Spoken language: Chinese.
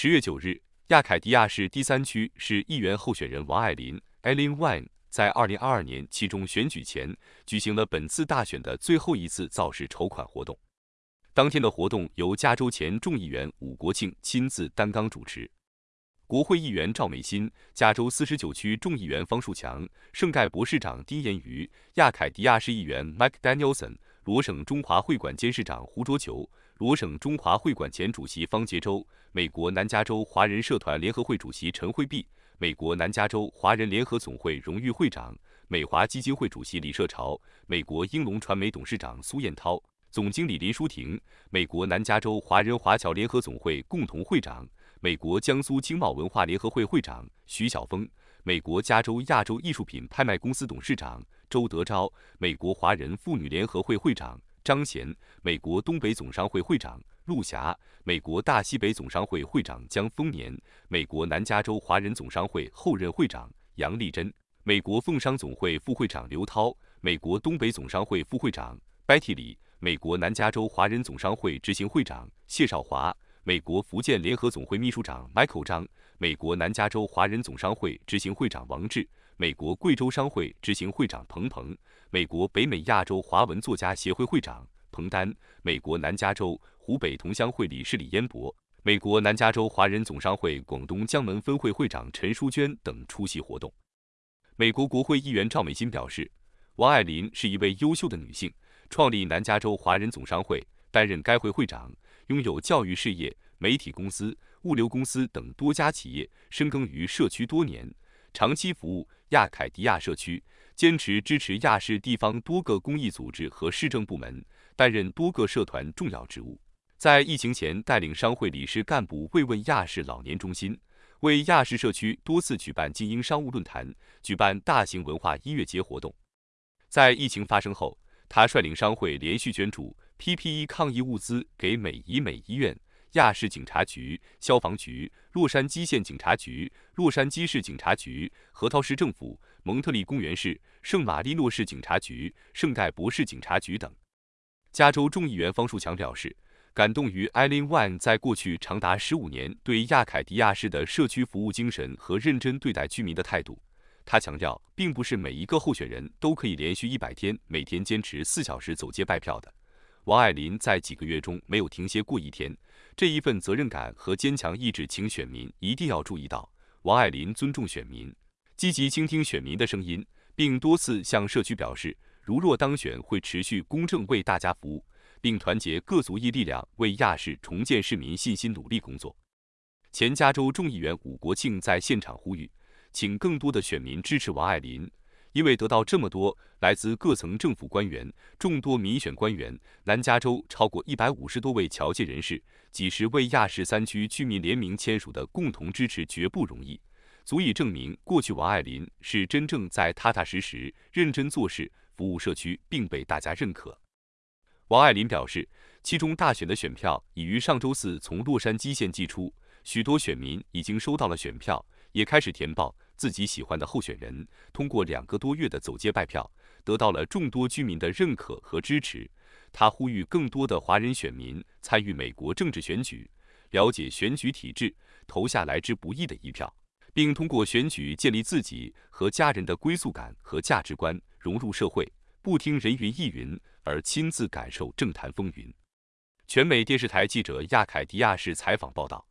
十月九日，亚凯迪亚市第三区市议员候选人王爱林 （Eileen Wang） 在二零二二年期中选举前举行了本次大选的最后一次造势筹款活动。当天的活动由加州前众议员武国庆亲自担纲主持。国会议员赵美心、加州四十九区众议员方树强、圣盖博士长丁彦瑜、亚凯迪亚市议员 Mike Danielson、罗省中华会馆监事长胡卓球、罗省中华会馆前主席方杰洲、美国南加州华人社团联合会主席陈惠碧、美国南加州华人联合总会荣誉会长、美华基金会主席李社潮、美国英龙传媒董事长苏彦涛、总经理林淑婷、美国南加州华人华侨联合总会共同会长。美国江苏经贸文化联合会会长徐晓峰，美国加州亚洲艺术品拍卖公司董事长周德昭，美国华人妇女联合会会长张贤，美国东北总商会会长陆霞，美国大西北总商会会长江丰年，美国南加州华人总商会后任会长杨丽珍，美国凤商总会副会长刘涛，美国东北总商会副会长 Betty 李，美国南加州华人总商会执行会长谢少华。美国福建联合总会秘书长 Michael 张，美国南加州华人总商会执行会长王志，美国贵州商会执行会长彭鹏，美国北美亚洲华文作家协会会长彭丹，美国南加州湖北同乡会理事李彦博，美国南加州华人总商会广东江门分会会长陈淑娟等出席活动。美国国会议员赵美心表示，王爱林是一位优秀的女性，创立南加州华人总商会，担任该会会长。拥有教育事业、媒体公司、物流公司等多家企业，深耕于社区多年，长期服务亚凯迪亚社区，坚持支持亚市地方多个公益组织和市政部门，担任多个社团重要职务。在疫情前，带领商会理事干部慰问亚市老年中心，为亚市社区多次举办精英商务论坛，举办大型文化音乐节活动。在疫情发生后，他率领商会连续捐助。PPE 抗疫物资给美怡美医院、亚市警察局、消防局、洛杉矶县警察局、洛杉矶市警察局、核桃市政府、蒙特利公园市、圣马力诺市警察局、圣盖博士警察局等。加州众议员方树强表示，感动于艾琳·万在过去长达十五年对亚凯迪亚市的社区服务精神和认真对待居民的态度。他强调，并不是每一个候选人都可以连续一百天，每天坚持四小时走街拜票的。王爱林在几个月中没有停歇过一天，这一份责任感和坚强意志，请选民一定要注意到。王爱林尊重选民，积极倾听选民的声音，并多次向社区表示，如若当选，会持续公正为大家服务，并团结各族裔力量为亚市重建市民信心努力工作。前加州众议员武国庆在现场呼吁，请更多的选民支持王爱林。因为得到这么多来自各层政府官员、众多民选官员、南加州超过一百五十多位侨界人士、几十位亚市三区居民联名签署的共同支持，绝不容易，足以证明过去王爱林是真正在踏踏实实、认真做事，服务社区，并被大家认可。王爱林表示，其中大选的选票已于上周四从洛杉矶县寄出，许多选民已经收到了选票，也开始填报。自己喜欢的候选人通过两个多月的走街拜票，得到了众多居民的认可和支持。他呼吁更多的华人选民参与美国政治选举，了解选举体制，投下来之不易的一票，并通过选举建立自己和家人的归宿感和价值观，融入社会，不听人云亦云，而亲自感受政坛风云。全美电视台记者亚凯迪亚市采访报道。